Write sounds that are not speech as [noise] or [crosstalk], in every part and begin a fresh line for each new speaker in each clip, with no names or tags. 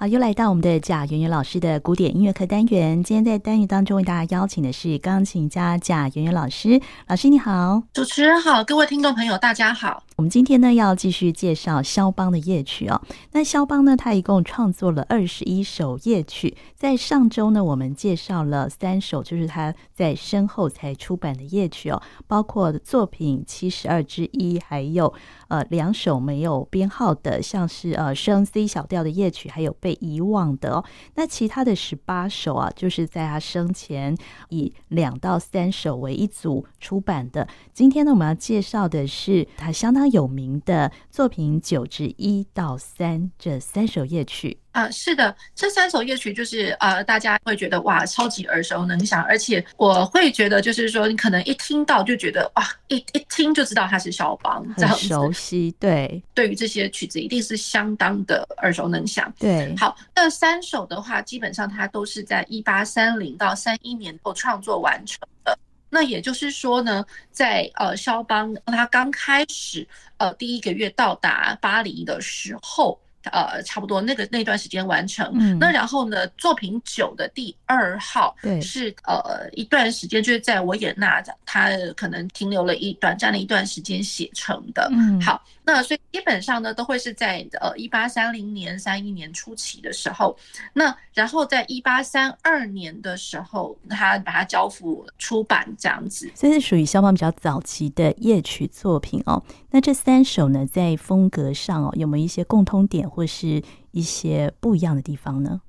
好，又来到我们的贾圆圆老师的古典音乐课单元。今天在单元当中为大家邀请的是钢琴家贾圆圆老师。老师你好，
主持人好，各位听众朋友大家好。
我们今天呢要继续介绍肖邦的夜曲哦。那肖邦呢，他一共创作了二十一首夜曲。在上周呢，我们介绍了三首，就是他在身后才出版的夜曲哦，包括作品七十二之一，还有呃两首没有编号的，像是呃升 C 小调的夜曲，还有被被遗忘的哦，那其他的十八首啊，就是在他生前以两到三首为一组出版的。今天呢，我们要介绍的是他相当有名的作品九至一到三这三首夜曲。
啊，是的，这三首夜曲就是呃，大家会觉得哇，超级耳熟能详，而且我会觉得就是说，你可能一听到就觉得哇，一一听就知道它是肖邦，
很熟悉，对，
对于这些曲子一定是相当的耳熟能详。
对，
好，那三首的话，基本上它都是在一八三零到三一年后创作完成的。那也就是说呢，在呃，肖邦他刚开始呃第一个月到达巴黎的时候。呃，差不多那个那段时间完成。嗯，那然后呢，作品九的第二号是呃一段时间，就是在维也纳，他可能停留了一短暂的一段时间写成的。嗯，好，那所以基本上呢，都会是在呃一八三零年、三一年初期的时候。那然后在一八三二年的时候，他把它交付出版这样子。
这是属于肖邦比较早期的夜曲作品哦。那这三首呢，在风格上哦，有没有一些共通点？或是一些不一样的地方呢？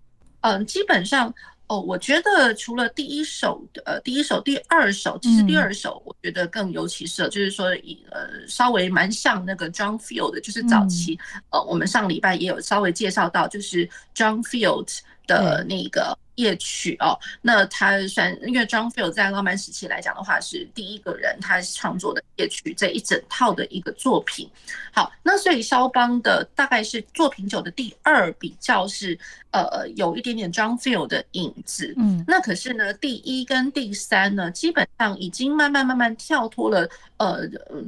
嗯，基本上哦，我觉得除了第一首的呃，第一首、第二首，其实第二首我觉得更有起色，就是说以呃稍微蛮像那个 John Field 的，就是早期呃，我们上礼拜也有稍微介绍到，就是 John Field 的那个。夜曲哦，那他算，因为 John Field 在浪漫时期来讲的话，是第一个人，他创作的夜曲这一整套的一个作品。好，那所以肖邦的大概是作品九的第二，比较是呃有一点点 John Field 的影子。嗯，那可是呢，第一跟第三呢，基本上已经慢慢慢慢跳脱了呃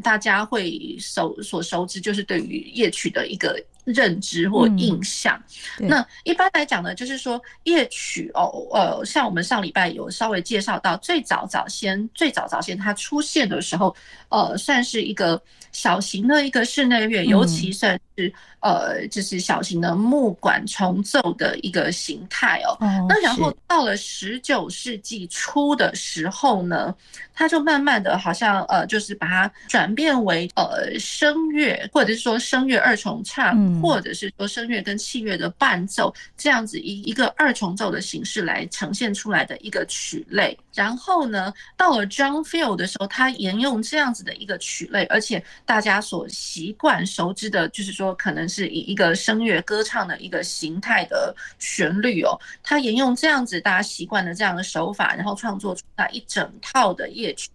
大家会熟所熟知，就是对于夜曲的一个。认知或印象，嗯、那一般来讲呢，就是说夜曲哦，呃，像我们上礼拜有稍微介绍到，最早早先最早早先它出现的时候，呃，算是一个小型的一个室内乐，尤其算是呃，就是小型的木管重奏的一个形态哦。那然后到了十九世纪初的时候呢，它就慢慢的好像呃，就是把它转变为呃声乐，或者是说声乐二重唱。或者是说声乐跟器乐的伴奏，这样子一一个二重奏的形式来呈现出来的一个曲类。然后呢，到了 John Field 的时候，他沿用这样子的一个曲类，而且大家所习惯熟知的，就是说可能是以一个声乐歌唱的一个形态的旋律哦，他沿用这样子大家习惯的这样的手法，然后创作出来一整套的夜曲。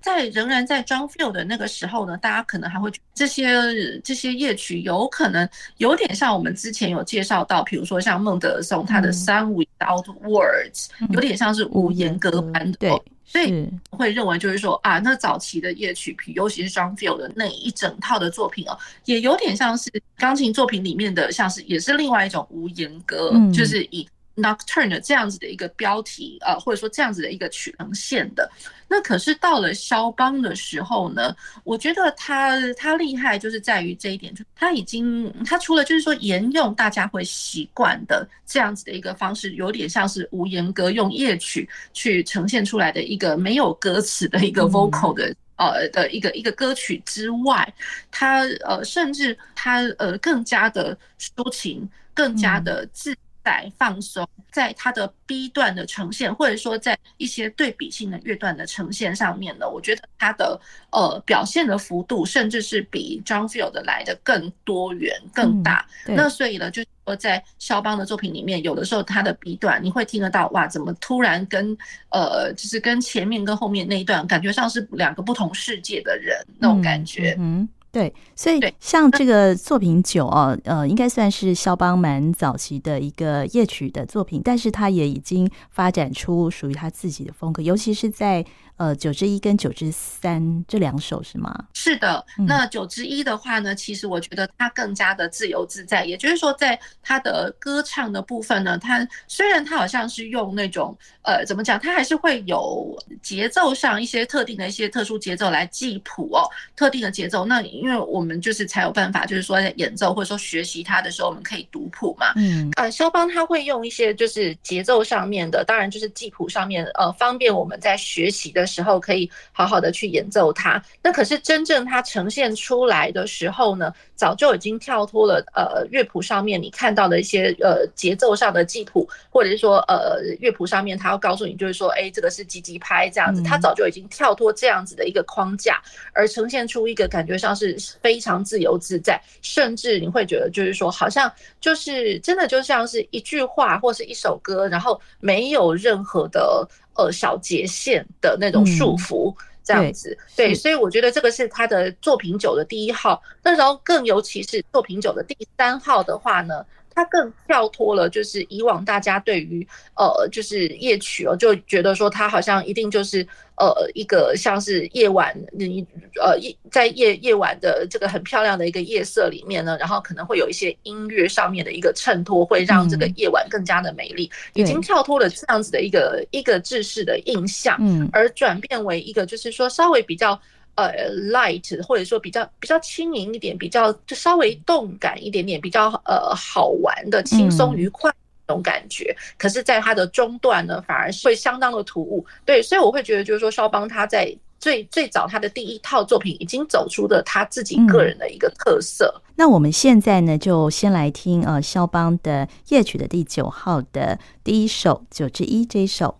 在仍然在 John Field 的那个时候呢，大家可能还会觉得这些这些夜曲有可能。有点像我们之前有介绍到，比如说像孟德尔颂他的 Song Without Words，有点像是无言歌对，所以会认为就是说啊，那早期的夜曲，尤其是 John Field 的那一整套的作品哦，也有点像是钢琴作品里面的，像是也是另外一种无言歌，就是以。Nocturne 这样子的一个标题，呃，或者说这样子的一个曲呈现的，那可是到了肖邦的时候呢，我觉得他他厉害就是在于这一点，就他已经他除了就是说沿用大家会习惯的这样子的一个方式，有点像是无言歌，用夜曲去呈现出来的一个没有歌词的一个 vocal 的、嗯、呃的一个一个歌曲之外，他呃甚至他呃更加的抒情，更加的自。在放松，在它的 B 段的呈现，或者说在一些对比性的乐段的呈现上面呢，我觉得它的呃表现的幅度，甚至是比 John Field 来的更多元、更大。嗯、那所以呢，就是说在肖邦的作品里面，有的时候它的 B 段你会听得到，哇，怎么突然跟呃，就是跟前面跟后面那一段感觉上是两个不同世界的人那种感觉。嗯。嗯
对，所以像这个作品九哦，呃，应该算是肖邦蛮早期的一个夜曲的作品，但是他也已经发展出属于他自己的风格，尤其是在。呃，九之一跟九之三这两首是吗？
是的，那九之一的话呢，其实我觉得它更加的自由自在，也就是说，在它的歌唱的部分呢，它虽然它好像是用那种呃，怎么讲，它还是会有节奏上一些特定的一些特殊节奏来记谱哦，特定的节奏。那因为我们就是才有办法，就是说在演奏或者说学习它的时候，我们可以读谱嘛。嗯，呃，肖邦他会用一些就是节奏上面的，当然就是记谱上面呃，方便我们在学习的。的时候可以好好的去演奏它，那可是真正它呈现出来的时候呢，早就已经跳脱了呃乐谱上面你看到的一些呃节奏上的记谱，或者是说呃乐谱上面它要告诉你就是说，哎，这个是几几拍这样子，它早就已经跳脱这样子的一个框架，而呈现出一个感觉上是非常自由自在，甚至你会觉得就是说，好像就是真的就像是一句话或是一首歌，然后没有任何的。呃，小节线的那种束缚，这样子，嗯、对，对，所以我觉得这个是他的作品九的第一号。那然后更尤其是作品九的第三号的话呢，它更跳脱了，就是以往大家对于呃，就是夜曲哦，就觉得说它好像一定就是呃一个像是夜晚你呃夜在夜夜晚的这个很漂亮的一个夜色里面呢，然后可能会有一些音乐上面的一个衬托，会让这个夜晚更加的美丽。已经跳脱了这样子的一个一个制式的印象，嗯，而转变为一个就是说稍微比较。呃，light 或者说比较比较轻盈一点，比较就稍微动感一点点，比较呃好玩的、轻松愉快那种感觉。嗯、可是，在它的中段呢，反而是会相当的突兀。对，所以我会觉得，就是说，肖邦他在最最早他的第一套作品已经走出了他自己个人的一个特色。
嗯、那我们现在呢，就先来听呃肖邦的夜曲的第九号的第一首九之一这一首。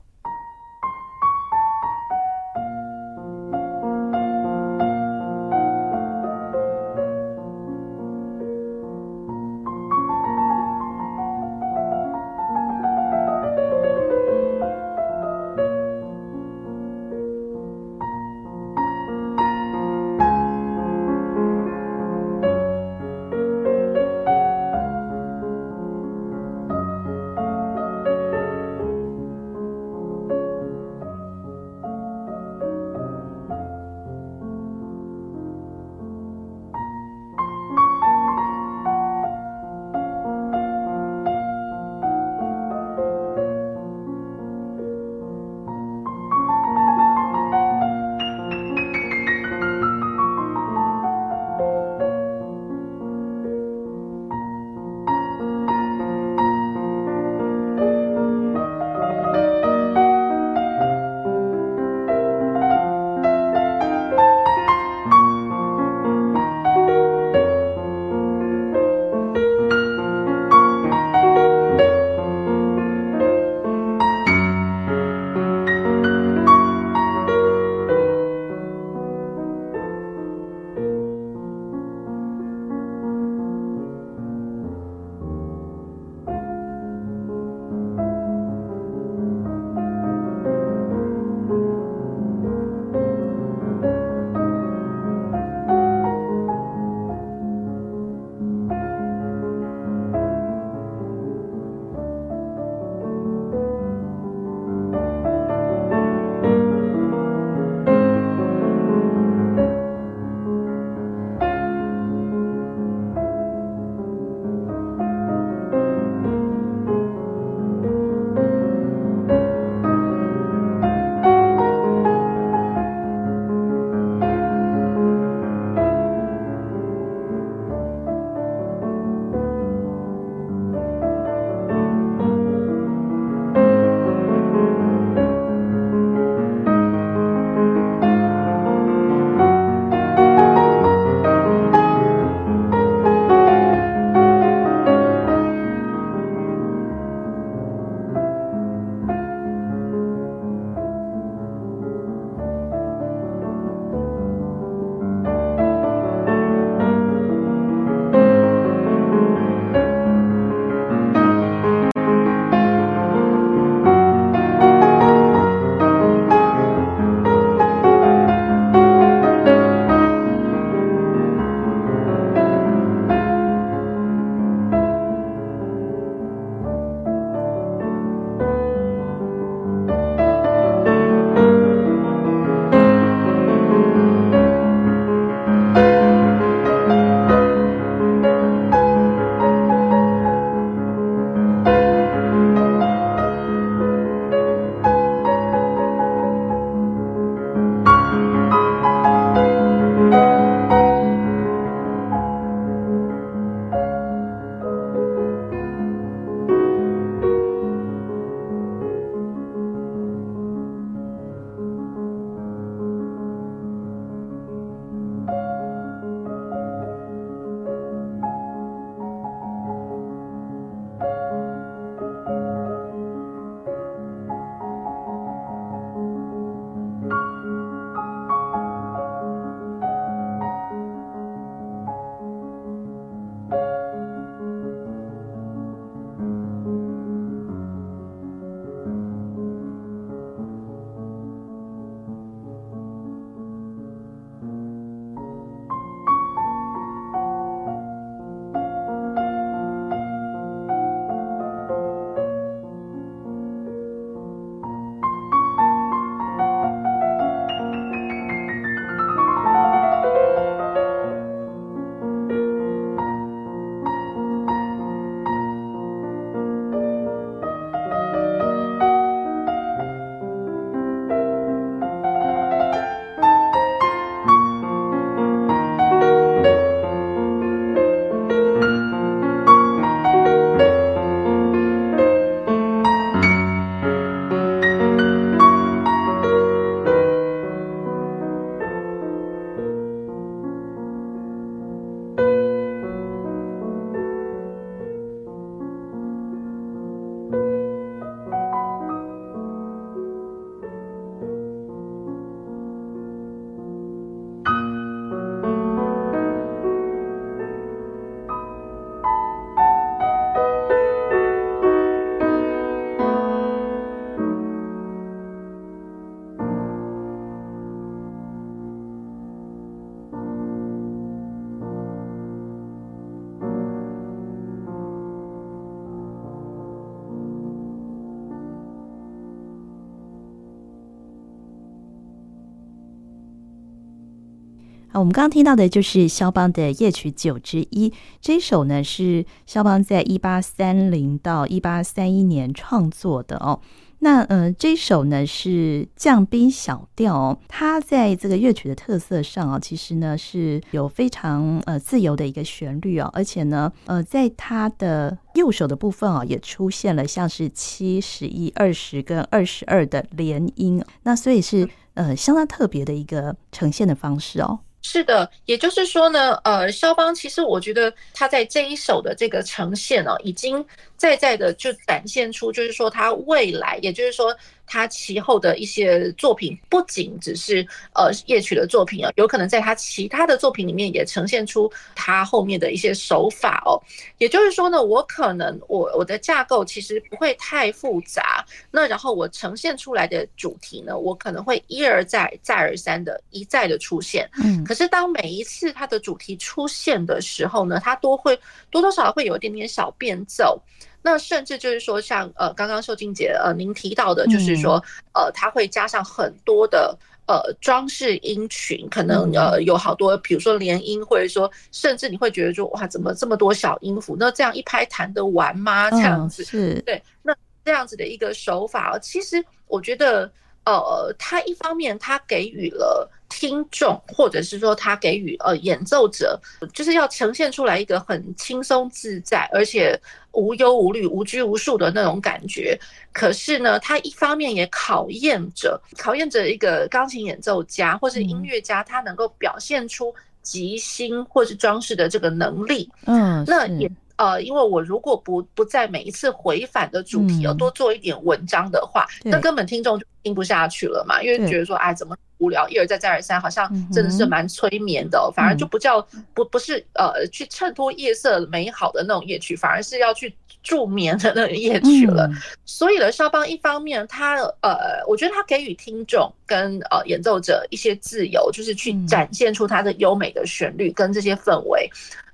我们刚刚听到的就是肖邦的夜曲九之一，这一首呢是肖邦在一八三零到一八三一年创作的哦。那呃，这首呢是降 B 小调哦，它在这个乐曲的特色上啊，其实呢是有非常呃自由的一个旋律哦，而且呢呃，在它的右手的部分啊，也出现了像是七、十一、二十跟二十二的连音，那所以是呃相当特别的一个呈现的方式哦。
是的，也就是说呢，呃，肖邦其实我觉得他在这一首的这个呈现呢，已经在在的就展现出，就是说他未来，也就是说。他其后的一些作品不仅只是呃夜曲的作品啊，有可能在他其他的作品里面也呈现出他后面的一些手法哦。也就是说呢，我可能我我的架构其实不会太复杂，那然后我呈现出来的主题呢，我可能会一而再再而三的一再的出现。嗯，可是当每一次他的主题出现的时候呢，他都会多多少少会有一点点小变奏。那甚至就是说，像呃，刚刚秀静姐呃，您提到的，就是说，呃，它会加上很多的呃装饰音群，可能呃有好多，比如说连音，或者说，甚至你会觉得说，哇，怎么这么多小音符？那这样一拍弹得完吗？这样子是对。那这样子的一个手法，其实我觉得。呃，他一方面他给予了听众，或者是说他给予呃演奏者，就是要呈现出来一个很轻松自在，而且无忧无虑、无拘无束的那种感觉。可是呢，他一方面也考验着考验着一个钢琴演奏家或是音乐家，他能够表现出即兴或是装饰的这个能力。嗯，那也。呃，因为我如果不不在每一次回返的主题要多做一点文章的话，那根本听众就听不下去了嘛，因为觉得说，哎，怎么无聊，一而再再而三，好像真的是蛮催眠的，反而就不叫不不是呃去衬托夜色美好的那种夜曲，反而是要去助眠的那种夜曲了。所以呢，肖邦一方面他呃，我觉得他给予听众跟呃演奏者一些自由，就是去展现出他的优美的旋律跟这些氛围。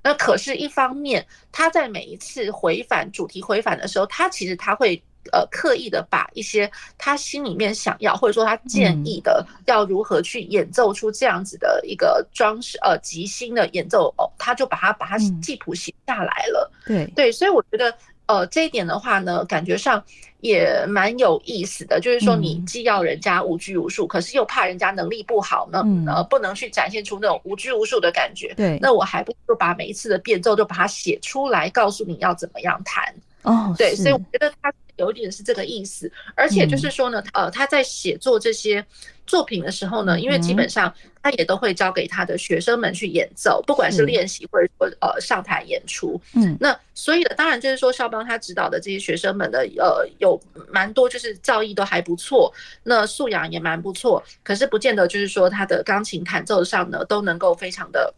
那可是，一方面，他在每一次回返主题回返的时候，他其实他会呃刻意的把一些他心里面想要或者说他建议的要如何去演奏出这样子的一个装饰呃即兴的演奏哦，他就把它把它记谱写下来了。对对，所以我觉得。呃，这一点的话呢，感觉上也蛮有意思的，就是说你既要人家无拘无束，可是又怕人家能力不好呢，呃，不能去展现出那种无拘无束的感觉。对，那我还不如把每一次的变奏都把它写出来，告诉你要怎么样弹。哦，对，所以我觉得他有一点是这个意思，而且就是说呢，呃，他在写作这些作品的时候呢，因为基本上他也都会交给他的学生们去演奏，不管是练习或者说呃上台演出。嗯，那所以呢，当然就是说肖邦他指导的这些学生们的呃有蛮多就是造诣都还不错，那素养也蛮不错，可是不见得就是说他的钢琴弹奏上呢都能够非常的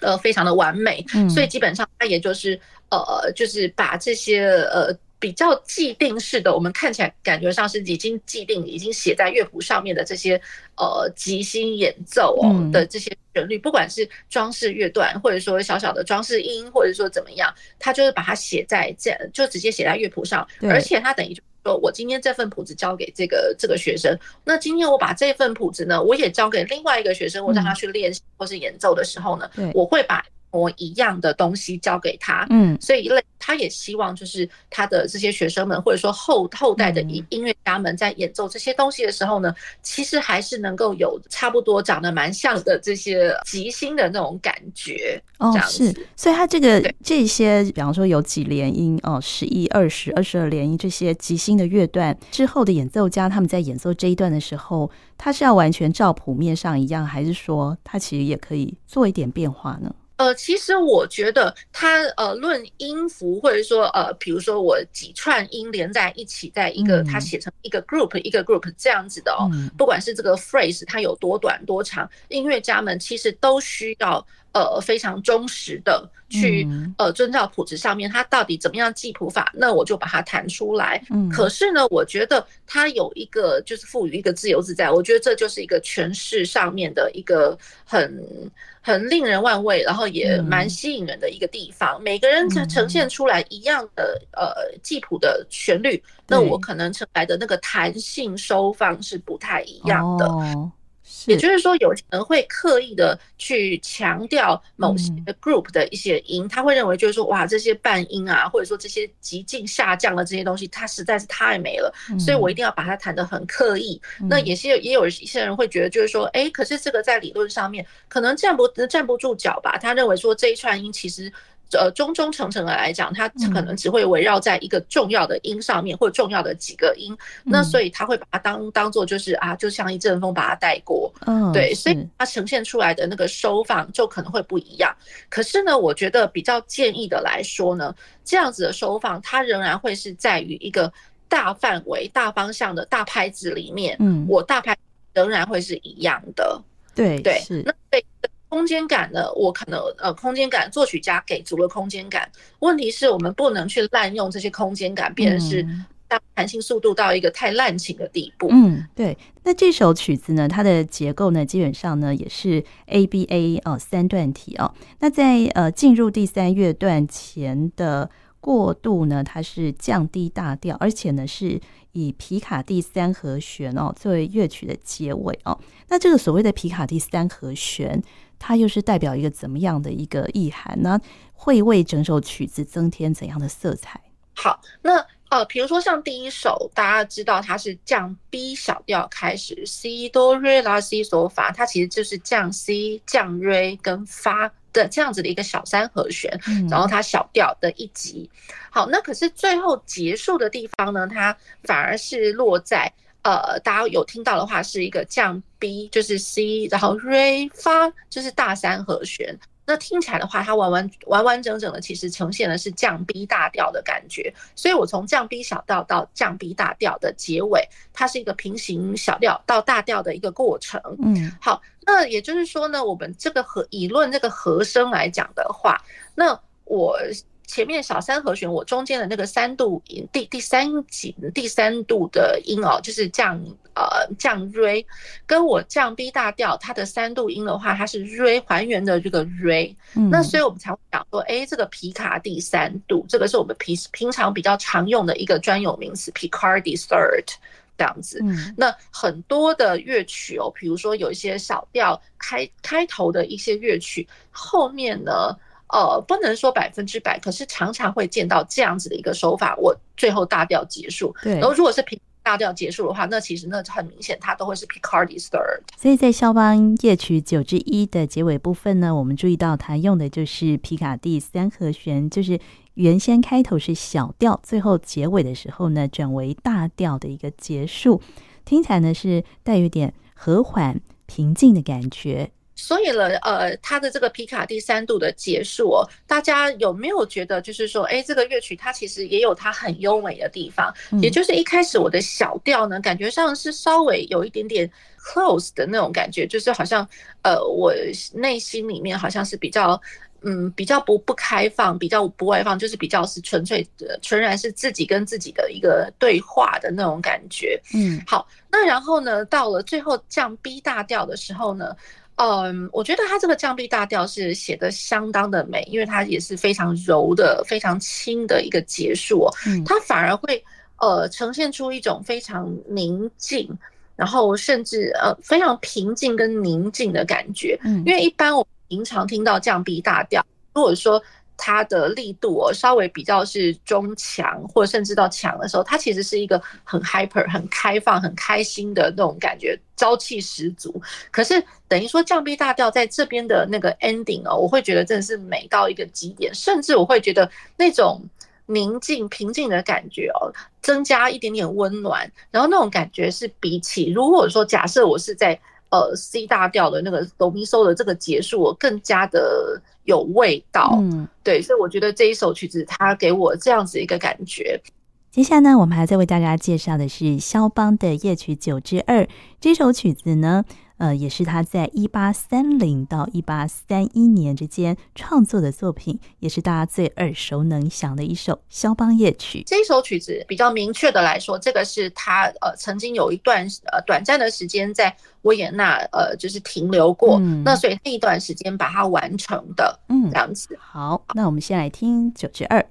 呃非常的完美。嗯，所以基本上他也就是呃就是把这些呃。比较既定式的，我们看起来感觉上是已经既定、已经写在乐谱上面的这些呃即兴演奏哦的这些旋律，不管是装饰乐段，或者说小小的装饰音，或者说怎么样，他就是把它写在这，就直接写在乐谱上，而且他等于就是说我今天这份谱子交给这个这个学生，那今天我把这份谱子呢，我也交给另外一个学生，我让他去练习或是演奏的时候呢，我会把。模一样的东西交给他，嗯，所以类他也希望就是他的这些学生们，或者说后后代的音音乐家们在演奏这些东西的时候呢，其实还是能够有差不多长得蛮像的这些即兴的那种感觉。哦，是，
所以他这个这些，比方说有几连音哦，十一、二十、二十二连音这些即兴的乐段之后的演奏家，他们在演奏这一段的时候，他是要完全照谱面上一样，还是说他其实也可以做一点变化呢？
呃，其实我觉得它呃，论音符或者说呃，比如说我几串音连在一起，在一个它写成一个 group、嗯、一个 group 这样子的哦，不管是这个 phrase 它有多短多长，音乐家们其实都需要。呃，非常忠实的去呃遵照谱子上面，它到底怎么样记谱法，那我就把它弹出来。嗯，可是呢，我觉得它有一个就是赋予一个自由自在，我觉得这就是一个诠释上面的一个很很令人万味，然后也蛮吸引人的一个地方。每个人呈现出来一样的呃记谱的旋律，那我可能呈来的那个弹性收放是不太一样的。也就是说，有人会刻意的去强调某些 group 的一些音，他会认为就是说，哇，这些半音啊，或者说这些极尽下降的这些东西，它实在是太美了，所以我一定要把它弹得很刻意。那也是也有一些人会觉得，就是说，哎，可是这个在理论上面可能站不站不住脚吧？他认为说这一串音其实。呃，中中层层的来讲，它可能只会围绕在一个重要的音上面，或重要的几个音。那所以他会把它当当做就是啊，就像一阵风把它带过。嗯，对，所以它呈现出来的那个收放就可能会不一样。可是呢，我觉得比较建议的来说呢，这样子的收放，它仍然会是在于一个大范围、大方向的大拍子里面。嗯，我大拍仍然会是一样的。
对
对，那对。空间感呢？我可能呃，空间感，作曲家给足了空间感。问题是我们不能去滥用这些空间感，变成是让弹性速度到一个太滥情的地步。
嗯，对。那这首曲子呢，它的结构呢，基本上呢也是 A B A 哦三段体哦。那在呃进入第三乐段前的过渡呢，它是降低大调，而且呢是以皮卡第三和弦哦作为乐曲的结尾哦。那这个所谓的皮卡第三和弦。它又是代表一个怎么样的一个意涵呢？会为整首曲子增添怎样的色彩？
好，那呃，比如说像第一首，大家知道它是降 B 小调开始，C 哆瑞拉西索法，它其实就是降 C 降瑞跟发的这样子的一个小三和弦，嗯、然后它小调的一级。好，那可是最后结束的地方呢，它反而是落在。呃，大家有听到的话，是一个降 B，就是 C，然后 Re 发就是大三和弦。那听起来的话，它完完完完整整的，其实呈现的是降 B 大调的感觉。所以我从降 B 小调到降 B 大调的结尾，它是一个平行小调到大调的一个过程。嗯，好，那也就是说呢，我们这个和以论这个和声来讲的话，那我。前面小三和弦，我中间的那个三度音，第第三级第三度的音哦，就是降呃降瑞，跟我降 B 大调，它的三度音的话，它是瑞还原的这个瑞，那所以我们才会讲说，哎，这个皮卡第三度，这个是我们平平常比较常用的一个专有名词，Picardy third 这样子。那很多的乐曲哦，比如说有一些小调开开头的一些乐曲，后面呢。呃，不能说百分之百，可是常常会见到这样子的一个手法。我最后大调结束，对。然后如果是平大调结束的话，那其实那很明显，它都会是 Picardy third。
所以在肖邦夜曲九之一的结尾部分呢，我们注意到它用的就是皮卡第三和弦，就是原先开头是小调，最后结尾的时候呢转为大调的一个结束，听起来呢是带有点和缓平静的感觉。
所以了，呃，它的这个皮卡第三度的结束哦，大家有没有觉得，就是说，哎，这个乐曲它其实也有它很优美的地方，也就是一开始我的小调呢，感觉上是稍微有一点点 close 的那种感觉，就是好像，呃，我内心里面好像是比较，嗯，比较不不开放，比较不外放，就是比较是纯粹的，纯然是自己跟自己的一个对话的那种感觉。嗯，好，那然后呢，到了最后降 B 大调的时候呢。嗯，我觉得他这个降 B 大调是写的相当的美，因为它也是非常柔的、非常轻的一个结束哦。它反而会呃呈现出一种非常宁静，然后甚至呃非常平静跟宁静的感觉。因为一般我们平常听到降 B 大调，如果说。它的力度哦，稍微比较是中强，或甚至到强的时候，它其实是一个很 hyper、很开放、很开心的那种感觉，朝气十足。可是等于说降 B 大调在这边的那个 ending 哦，我会觉得真的是美到一个极点，甚至我会觉得那种宁静、平静的感觉哦，增加一点点温暖。然后那种感觉是比起如果说假设我是在呃 C 大调的那个哆咪嗦的这个结束，我更加的。有味道，嗯，对，所以我觉得这一首曲子它给我这样子一个感觉。
接下来呢，我们还在为大家介绍的是肖邦的夜曲九之二这首曲子呢。呃，也是他在一八三零到一八三一年之间创作的作品，也是大家最耳熟能详的一首肖邦夜曲。
这首曲子比较明确的来说，这个是他呃曾经有一段呃短暂的时间在维也纳呃就是停留过，嗯、那所以那一段时间把它完成的，嗯，这样子。
好，那我们先来听九之二。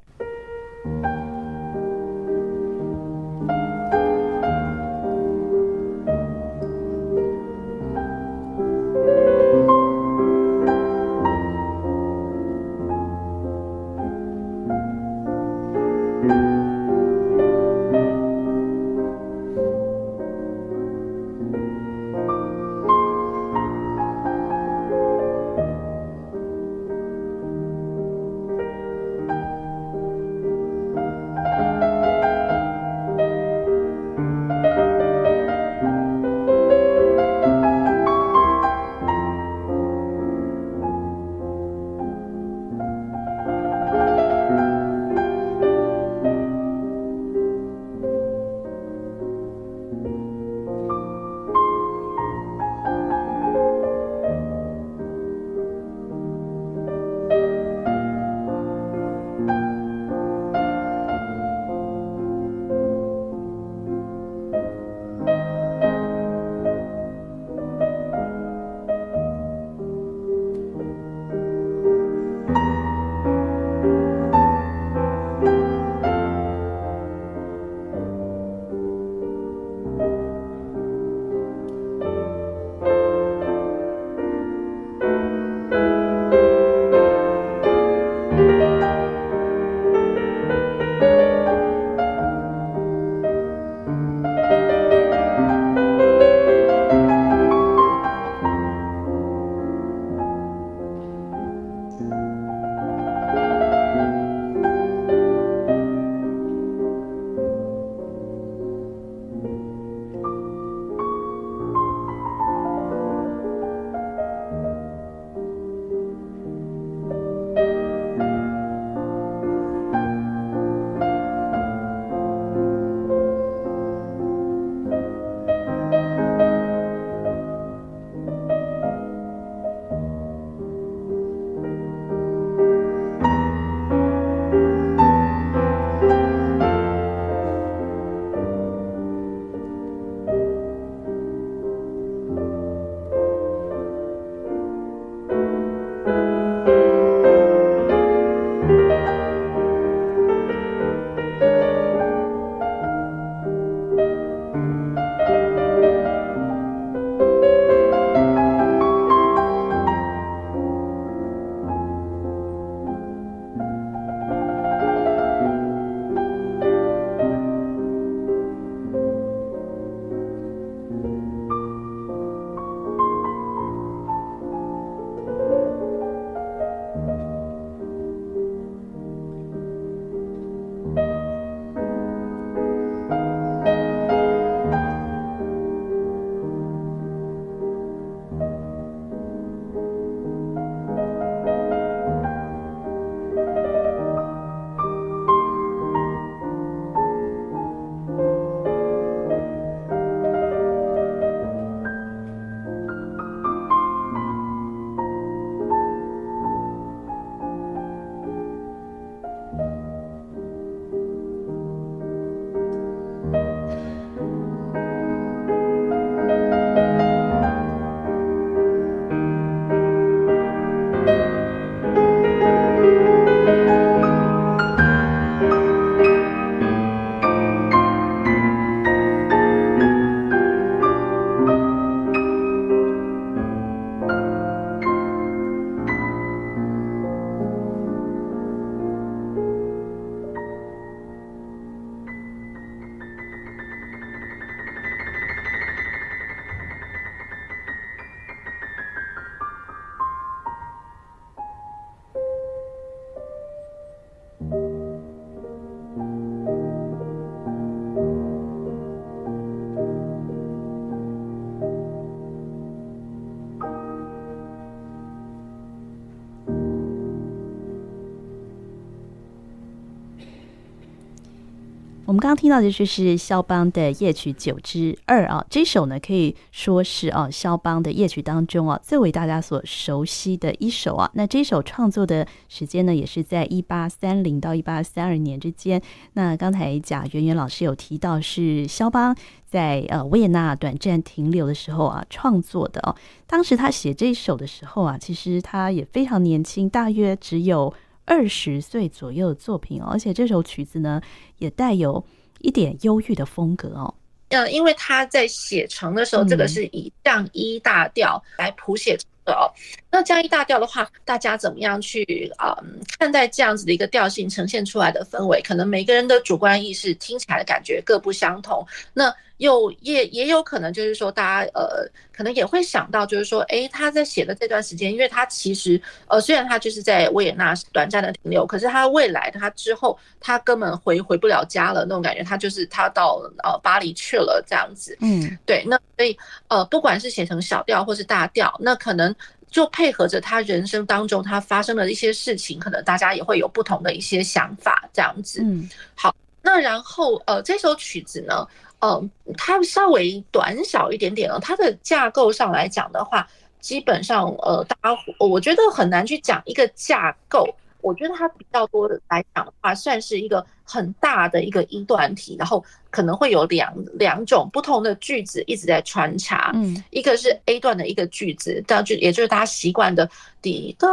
我们刚刚听到的就是肖邦的夜曲九之二啊，这首呢可以说是啊肖邦的夜曲当中啊最为大家所熟悉的一首啊。那这首创作的时间呢，也是在一八三零到一八三二年之间。那刚才贾圆圆老师有提到，是肖邦在呃维也纳短暂停留的时候啊创作的哦。当时他写这首的时候啊，其实他也非常年轻，大约只有。二十岁左右的作品哦，而且这首曲子呢，也带有一点忧郁的风格哦。
呃，因为他在写成的时候，这个是以降一大调来谱写的哦。那降一大调的话，大家怎么样去啊、嗯、看待这样子的一个调性呈现出来的氛围？可能每个人的主观意识听起来的感觉各不相同。那又也也有可能就是说，大家呃，可能也会想到，就是说，诶，他在写的这段时间，因为他其实呃，虽然他就是在维也纳短暂的停留，可是他未来他之后，他根本回回不了家了那种感觉，他就是他到呃巴黎去了这样子。嗯，对，那所以呃，不管是写成小调或是大调，那可能就配合着他人生当中他发生的一些事情，可能大家也会有不同的一些想法这样子。嗯，好，那然后呃，这首曲子呢？嗯，它稍微短小一点点了。它的架构上来讲的话，基本上呃，大家我觉得很难去讲一个架构。我觉得它比较多的来讲的话，算是一个很大的一个一段体，然后可能会有两两种不同的句子一直在穿插。嗯，一个是 A 段的一个句子，但就也就是大家习惯的滴答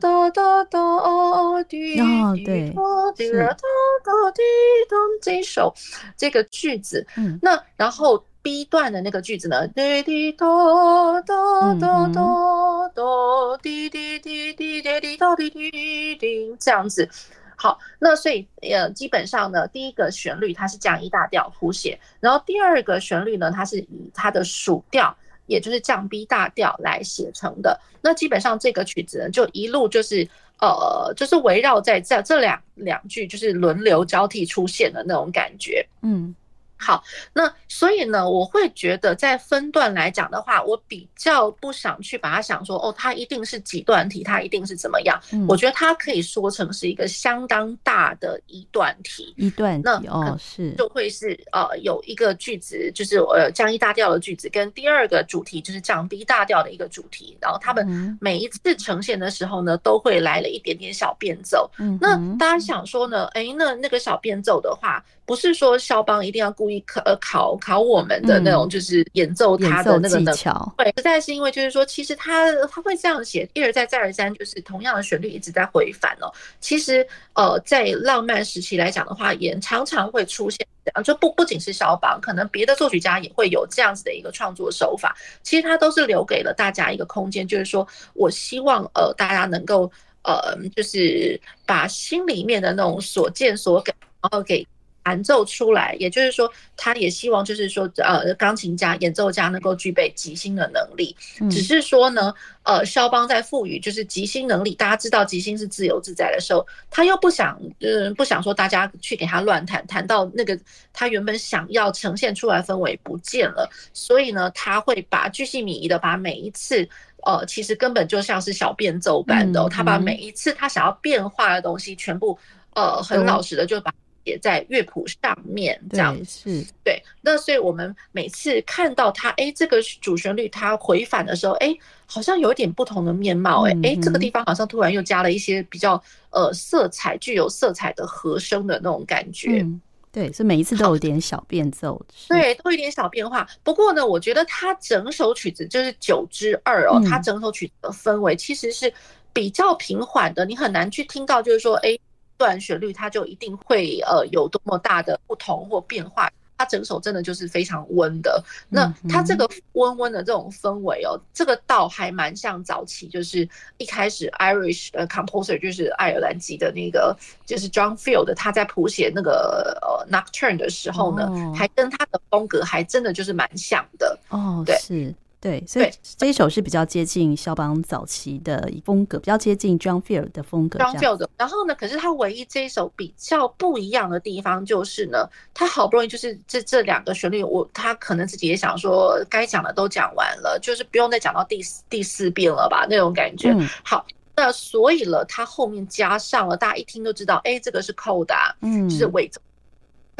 答答答滴滴答滴答答滴答这一首这个句子。嗯，那然后。B 段的那个句子呢？滴滴答答答答答滴滴滴滴滴滴答滴滴滴，这样子。好，那所以呃，基本上呢，第一个旋律它是降一大调谱写，然后第二个旋律呢，它是以它的属调，也就是降 B 大调来写成的。那基本上这个曲子呢，就一路就是呃，就是围绕在这这两两句，就是轮流交替出现的那种感觉。嗯。好，那所以呢，我会觉得在分段来讲的话，我比较不想去把它想说，哦，它一定是几段题，它一定是怎么样。嗯、我觉得它可以说成是一个相当大的一段题，
一段
那哦是就会是呃有一个句子，就是呃降一大调的句子，跟第二个主题就是降 B 大调的一个主题，然后他们每一次呈现的时候呢，都会来了一点点小变奏。嗯，那大家想说呢，哎，那那个小变奏的话。不是说肖邦一定要故意考呃考考我们的那种，就是演奏他的那个技巧。对，实在是因为就是说，其实他他会这样写，一而再再而三，就是同样的旋律一直在回返哦。其实呃，在浪漫时期来讲的话，也常常会出现这样，就不不仅是肖邦，可能别的作曲家也会有这样子的一个创作手法。其实他都是留给了大家一个空间，就是说我希望呃大家能够呃就是把心里面的那种所见所感，然后给。弹奏出来，也就是说，他也希望就是说，呃，钢琴家、演奏家能够具备即兴的能力。只是说呢，呃，肖邦在赋予就是即兴能力，大家知道即兴是自由自在的时候，他又不想，嗯，不想说大家去给他乱弹，弹到那个他原本想要呈现出来氛围不见了，所以呢，他会把巨细靡遗的把每一次，呃，其实根本就像是小变奏般的，他把每一次他想要变化的东西全部，呃，很老实的就把。也在乐谱上面，这样是对。那所以我们每次看到它，哎，这个主旋律它回返的时候，哎，好像有一点不同的面貌，哎，哎，这个地方好像突然又加了一些比较呃色彩具有色彩的和声的那种感觉。
嗯、对，所以每一次都有点小变奏，
对，都有点小变化。不过呢，我觉得它整首曲子就是九之二哦，它整首曲子的氛围其实是比较平缓的，你很难去听到就是说，哎。段旋律它就一定会呃有多么大的不同或变化，它整首真的就是非常温的。那它这个温温的这种氛围哦，这个倒还蛮像早期就是一开始 Irish 的 composer 就是爱尔兰籍的那个就是 John Field 他在谱写那个呃 Nocturne 的时候呢，还跟他的风格还真的就是蛮像的
哦，对。是。对，所以这一首是比较接近肖邦早期的风格，比较接近 John Field 的风格。
John Field，然后呢，可是他唯一这一首比较不一样的地方就是呢，他好不容易就是这这两个旋律，我他可能自己也想说，该讲的都讲完了，就是不用再讲到第四第四遍了吧，那种感觉。嗯、好，那所以了，他后面加上了，大家一听就知道，哎，这个是 Coda，嗯，就是尾奏。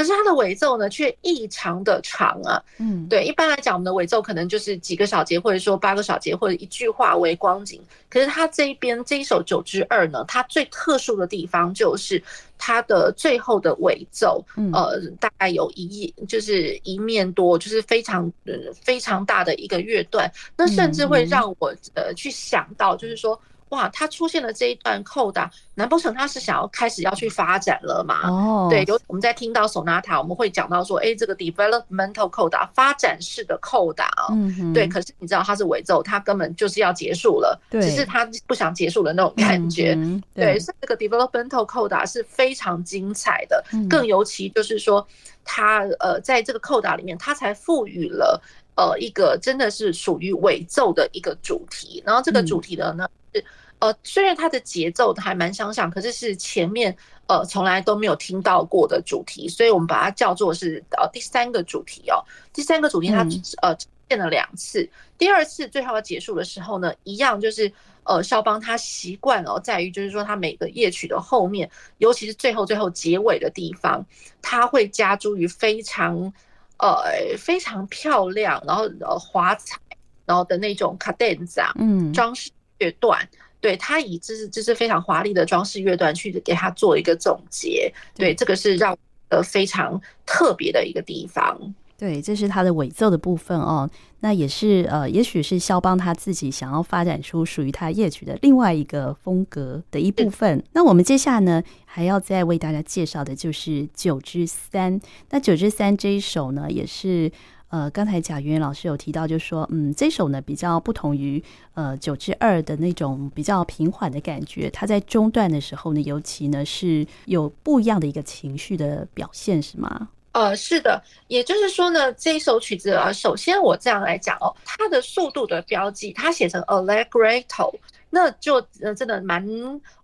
可是它的尾奏呢却异常的长啊。嗯，对，一般来讲，我们的尾奏可能就是几个小节，或者说八个小节，或者一句话为光景。可是它这一边这一首九之二呢，它最特殊的地方就是它的最后的尾奏，呃，大概有一就是一面多，就是非常非常大的一个乐段，那甚至会让我呃去想到，就是说。哇，他出现了这一段扣打，难不成他是想要开始要去发展了吗？哦，对，有我们在听到 sonata，我们会讲到说，哎，这个 developmental 扣打，发展式的扣打啊，嗯，对。可是你知道，它是尾奏，它根本就是要结束了，对，只是他不想结束的那种感觉，嗯、对。所以这个 developmental 扣打是非常精彩的，嗯、更尤其就是说，他呃，在这个扣打里面，他才赋予了呃一个真的是属于尾奏的一个主题，然后这个主题的呢。嗯是呃，虽然它的节奏还蛮相像，可是是前面呃从来都没有听到过的主题，所以我们把它叫做是呃第三个主题哦。第三个主题它呃出现了两次，第二次最后要结束的时候呢，一样就是呃肖邦他习惯哦，在于就是说他每个夜曲的后面，尤其是最后最后结尾的地方，他会加诸于非常呃非常漂亮，然后呃华彩，然后的那种 cadenza，嗯，装饰。乐段，对，他以这是这是非常华丽的装饰乐段去给他做一个总结，对，这个是让呃非常特别的一个地方。
对，这是他的尾奏的部分哦。那也是呃，也许是肖邦他自己想要发展出属于他夜曲的另外一个风格的一部分。那我们接下来呢，还要再为大家介绍的就是九之三。那九之三这一首呢，也是。呃，刚才贾圆圆老师有提到，就是说，嗯，这首呢比较不同于呃九之二的那种比较平缓的感觉，它在中段的时候呢，尤其呢是有不一样的一个情绪的表现，是吗？
呃，是的，也就是说呢，这一首曲子啊，首先我这样来讲哦，它的速度的标记，它写成 allegretto。那就呃真的蛮，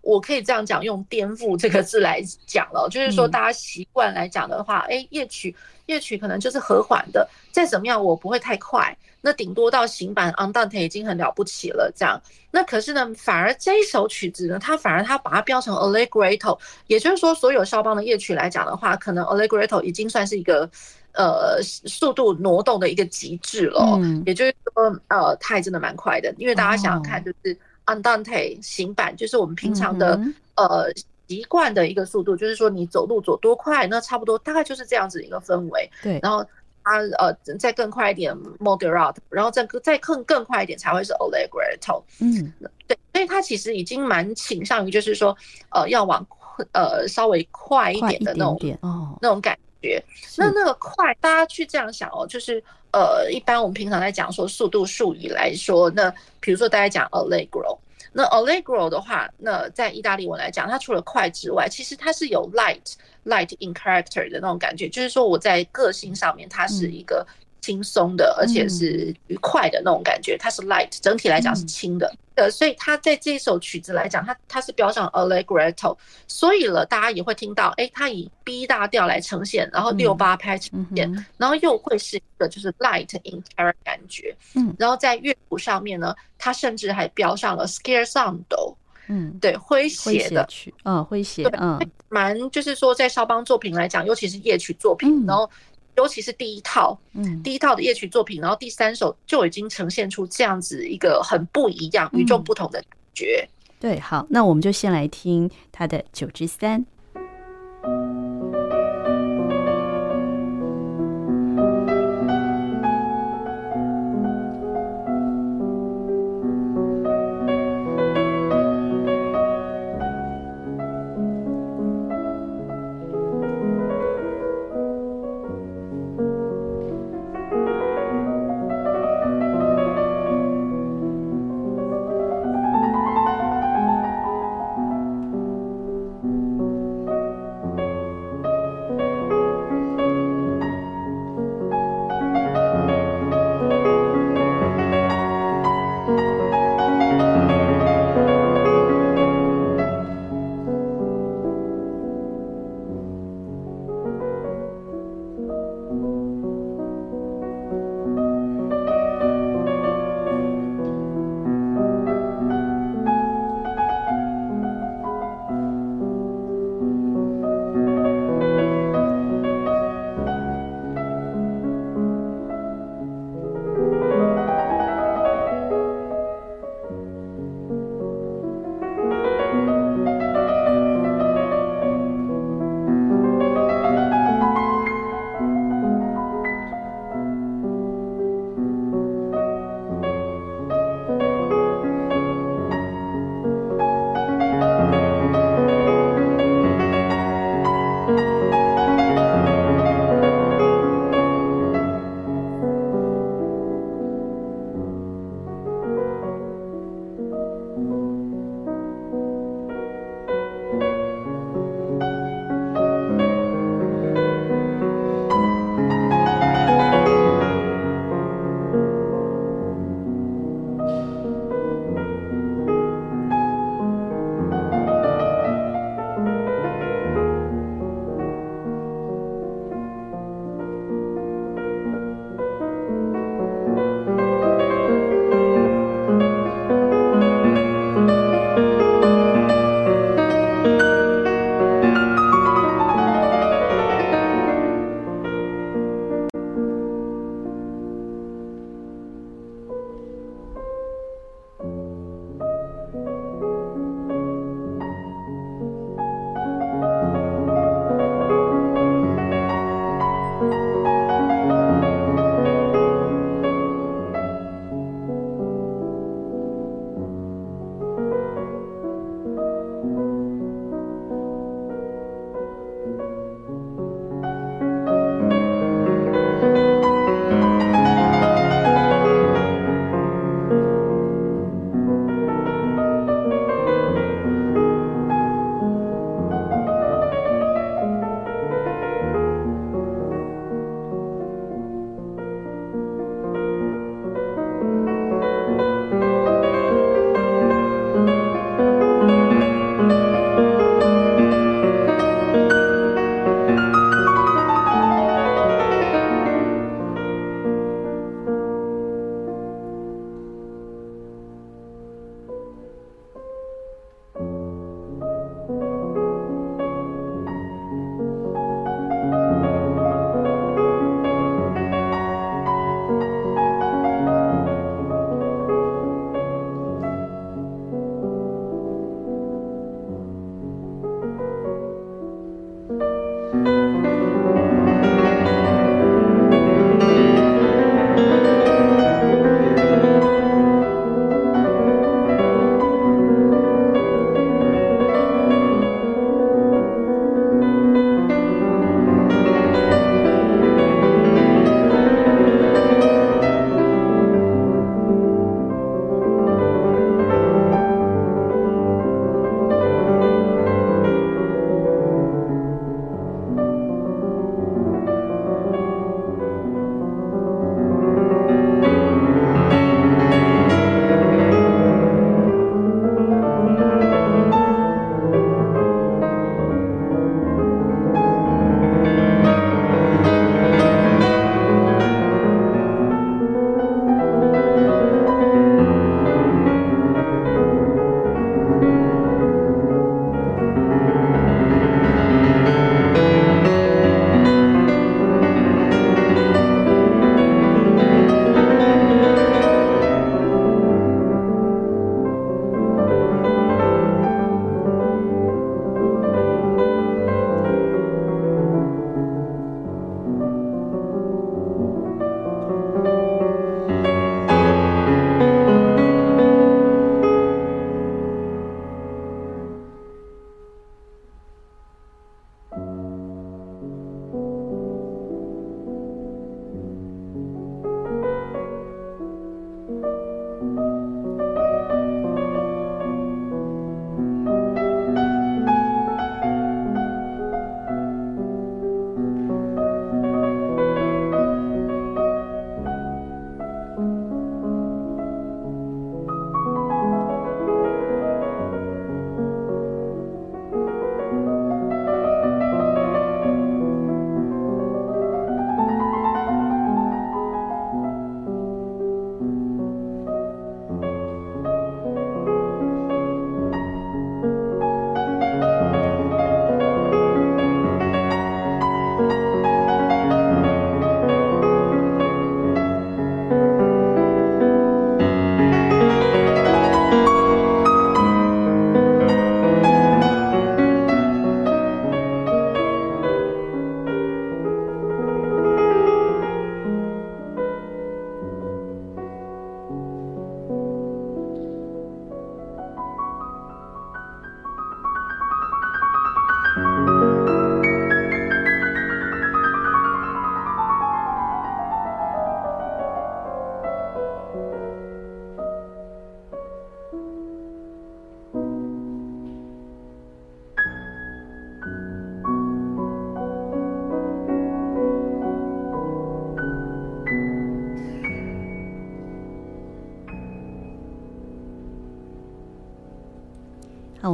我可以这样讲，用颠覆这个字来讲了，就是说大家习惯来讲的话，哎，夜曲夜曲可能就是和缓的，再怎么样我不会太快，那顶多到行板 andante 已经很了不起了这样。那可是呢，反而这一首曲子呢，它反而它把它标成 allegretto，也就是说所有肖邦的夜曲来讲的话，可能 allegretto 已经算是一个呃速度挪动的一个极致了。嗯，也就是说呃，它也真的蛮快的，因为大家想想看，就是。Andante 行板就是我们平常的呃习惯的一个速度，就是说你走路走多快，那差不多大概就是这样子一个氛围。对，然后它呃再更快一点 moderate，然后再再更更快一点才会是 Allegretto。嗯，对，所以它其实已经蛮倾向于就是说呃要往呃稍微快一点的那种哦那种感觉。那那个快，大家去这样想哦，就是。呃，一般我们平常在讲说速度术语来说，那比如说大家讲 allegro，那 allegro 的话，那在意大利文来讲，它除了快之外，其实它是有 light light in character 的那种感觉，就是说我在个性上面，它是一个。轻松的，而且是愉快的那种感觉。它是 light，整体来讲是轻的。呃，所以它在这一首曲子来讲，它它是标上 allegretto，所以了，大家也会听到，哎，它以 B 大调来呈现，然后六八拍呈现，然后又会是一个就是 light in character 感觉。嗯，然后在乐谱上面呢，它甚至还标上了 scherzando，嗯，对，诙谐的
曲，嗯，诙谐，嗯，
蛮就是说在肖邦作品来讲，尤其是夜曲作品，然后。尤其是第一套，嗯，第一套的夜曲作品，然后第三首就已经呈现出这样子一个很不一样、与众不同的感觉。
对，好，那我们就先来听他的九之三。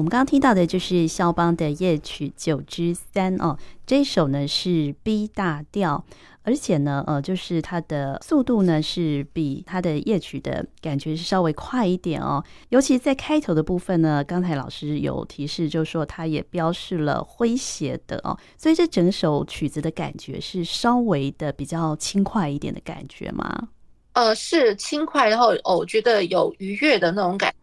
我们刚刚听到的就是肖邦的夜曲九之三哦，这一首呢是 B 大调，而且呢，呃，就是它的速度呢是比它的夜曲的感觉是稍微快一点哦，尤其在开头的部分呢，刚才老师有提示，就是说它也标示了诙谐的哦，所以这整首曲子的感觉是稍微的比较轻快一点的感觉吗？
呃，是轻快，然后哦，我觉得有愉悦的那种感。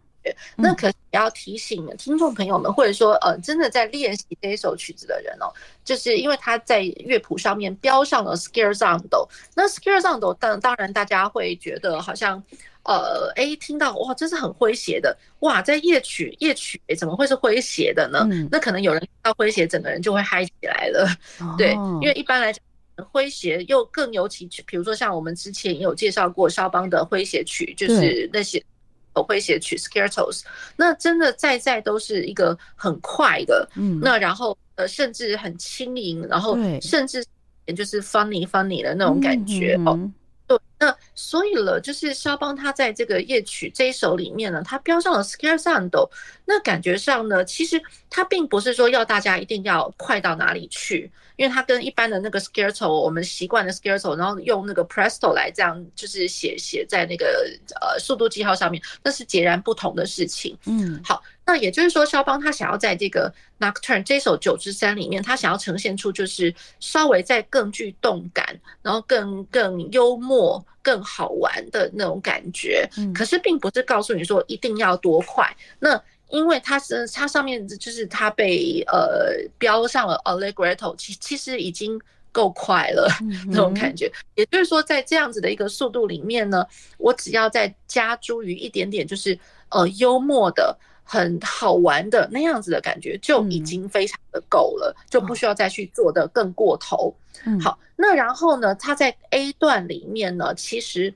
那可是也要提醒听众朋友们，或者说呃，真的在练习这一首曲子的人哦，就是因为他在乐谱上面标上了 scherzando。那 scherzando 当当然大家会觉得好像呃，哎，听到哇，这是很诙谐的哇，在夜曲夜曲怎么会是诙谐的呢？那可能有人听到诙谐，整个人就会嗨起来了。[laughs] 对，因为一般来讲，诙谐又更尤其，比如说像我们之前也有介绍过肖邦的诙谐曲，就是那些。诙谐曲 Scherzo 那真的在在都是一个很快的，嗯，那然后呃甚至很轻盈，然后甚至就是 funny funny 的那种感觉哦。对，那所以了，就是肖邦他在这个夜曲这一首里面呢，他标上了 Scherzando，那感觉上呢，其实他并不是说要大家一定要快到哪里去。因为他跟一般的那个 scherzo，我们习惯的 scherzo，然后用那个 presto 来这样就是写写在那个呃速度记号上面，那是截然不同的事情。嗯，好，那也就是说，肖邦他想要在这个 Nocturne 这首九之三里面，他想要呈现出就是稍微再更具动感，然后更更幽默、更好玩的那种感觉。嗯，可是并不是告诉你说一定要多快。那因为它是它上面就是它被呃标上了 Allegretto，其其实已经够快了 [laughs] 那种感觉。也就是说，在这样子的一个速度里面呢，我只要再加诸于一点点，就是呃幽默的、很好玩的那样子的感觉，就已经非常的够了，就不需要再去做的更过头。好，那然后呢，他在 A 段里面呢，其实。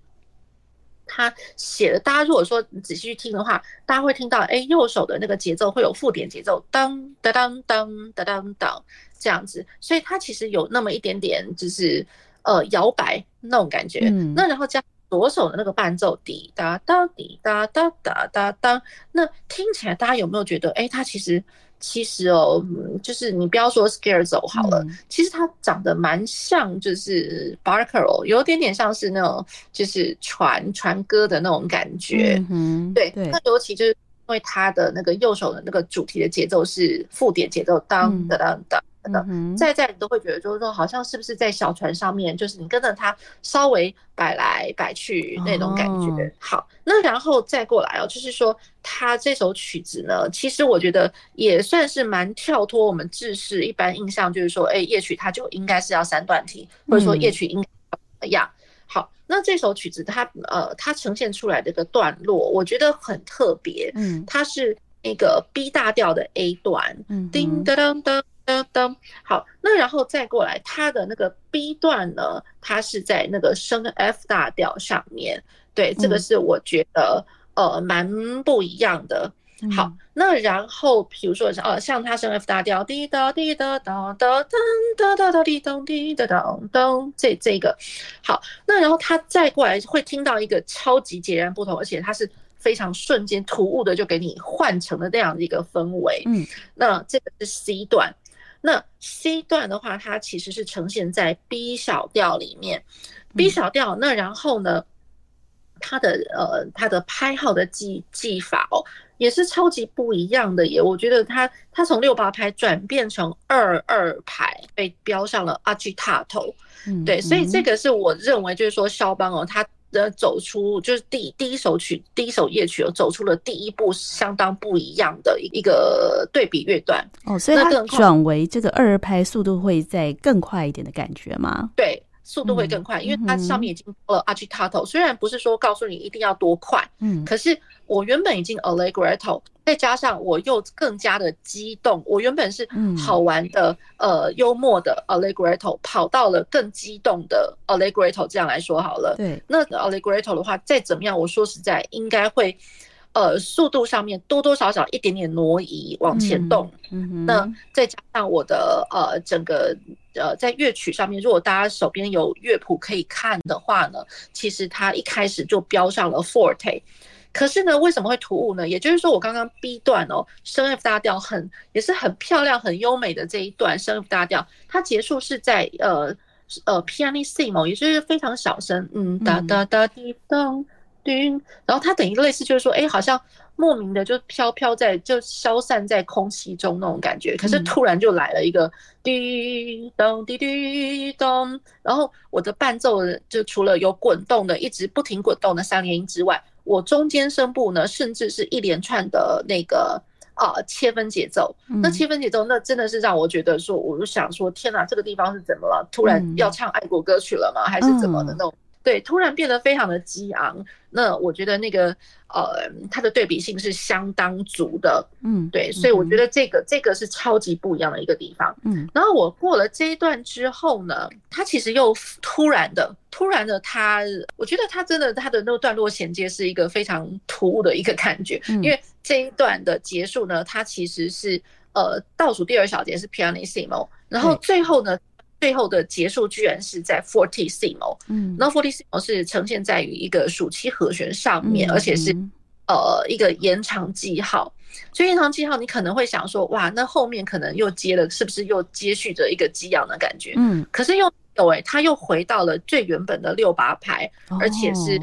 他写的，大家如果说仔细去听的话，大家会听到，哎，右手的那个节奏会有附点节奏，当当当当当当当这样子，所以它其实有那么一点点，就是呃摇摆那种感觉。那然后加左手的那个伴奏，滴答答滴答答答答答，那听起来大家有没有觉得，哎，它其实？其实哦，就是你不要说 Scherzo 好了，嗯、其实它长得蛮像，就是 Barcarolle，有点点像是那种就是传传歌的那种感觉。嗯，对，那尤其就是因为它的那个右手的那个主题的节奏是附点节奏，当当当当。嗯，在在你都会觉得，就是说，好像是不是在小船上面，就是你跟着它稍微摆来摆去那种感觉。好，那然后再过来哦，就是说，它这首曲子呢，其实我觉得也算是蛮跳脱我们制式一般印象，就是说，哎，夜曲它就应该是要三段体，或者说夜曲应该怎么样？好，那这首曲子它呃，它呈现出来的一个段落，我觉得很特别。嗯，它是那个 B 大调的 A 段，嗯，叮当当当。噔噔，好，那然后再过来，它的那个 B 段呢，它是在那个升 F 大调上面，对，这个是我觉得呃蛮不一样的。好，那然后比如说呃，像它升 F 大调，滴答滴答答答噔哒哒哒滴咚滴哒咚咚，这这个好，那然后它再过来会听到一个超级截然不同，而且它是。非常瞬间突兀的就给你换成了那样的一个氛围，嗯，那这个是 C 段，那 C 段的话，它其实是呈现在 B 小调里面，B 小调，那然后呢，它的呃它的拍号的技技法哦，也是超级不一样的耶，我觉得它它从六八拍转变成二二拍，被标上了阿吉塔头。对，所以这个是我认为就是说肖邦哦，他。的走出就是第第一首曲，第一首夜曲，走出了第一步相当不一样的一个对比乐段
哦，所以它转为这个二二拍速度会再更快一点的感觉吗？
对。速度会更快，因为它上面已经了 agitato，虽然不是说告诉你一定要多快，嗯，可是我原本已经 allegretto，再加上我又更加的激动，我原本是好玩的，呃，幽默的 allegretto，跑到了更激动的 allegretto，这样来说好了。对，那 allegretto 的话，再怎么样，我说实在应该会。呃，速度上面多多少少一点点挪移往前动，嗯嗯、那再加上我的呃整个呃在乐曲上面，如果大家手边有乐谱可以看的话呢，其实它一开始就标上了 forte，可是呢，为什么会突兀呢？也就是说，我刚刚 B 段哦，升 F 大调很也是很漂亮、很优美的这一段升 F 大调，它结束是在呃呃 pianissimo，也就是非常小声，嗯哒哒哒滴咚叮，然后它等于类似就是说，哎，好像莫名的就飘飘在就消散在空气中那种感觉，可是突然就来了一个滴咚滴滴咚，然后我的伴奏就除了有滚动的一直不停滚动的三连音之外。我中间声部呢，甚至是一连串的那个啊、呃、切分节奏，那切分节奏那真的是让我觉得说，我就想说，天哪，这个地方是怎么了？突然要唱爱国歌曲了吗？还是怎么的那种？对，突然变得非常的激昂。那我觉得那个呃，它的对比性是相当足的。嗯，对，所以我觉得这个这个是超级不一样的一个地方。嗯，然后我过了这一段之后呢，它其实又突然的，突然的，它我觉得它真的它的那个段落衔接是一个非常突兀的一个感觉。因为这一段的结束呢，它其实是呃倒数第二小节是 pianissimo，然后最后呢。最后的结束居然是在 fortissimo，嗯，那 fortissimo 是呈现在于一个暑期和弦上面，而且是呃一个延长记号。所以延长记号，你可能会想说，哇，那后面可能又接了，是不是又接续着一个激昂的感觉？嗯，可是又有哎，他又回到了最原本的六八拍，而且是。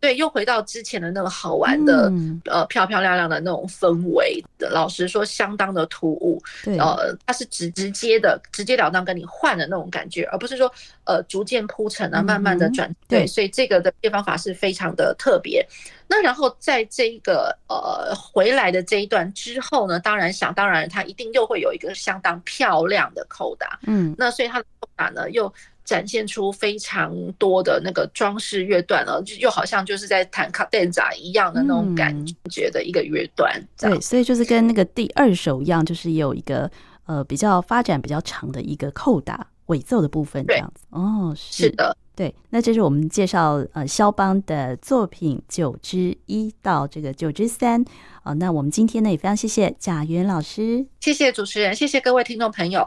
对，又回到之前的那个好玩的，嗯、呃，漂漂亮亮的那种氛围的。老实说，相当的突兀。对，呃，它是直直接的、直截了当跟你换的那种感觉，而不是说呃逐渐铺陈啊，慢慢的转。嗯、对，所以这个的变方法是非常的特别。那然后在这一个呃回来的这一段之后呢，当然想当然，它一定又会有一个相当漂亮的扣打。嗯，那所以它的扣打呢又。展现出非常多的那个装饰乐段了，就又好像就是在弹卡顿扎一样的那种感觉的一个乐段。嗯。
对，所以就是跟那个第二首一样，就是有一个呃比较发展比较长的一个扣打尾奏的部分这样子。哦，是，是的，对。那这是我们介绍呃肖邦的作品九之一到这个九之三。啊，那我们今天呢也非常谢谢贾元老师，
谢谢主持人，谢谢各位听众朋友。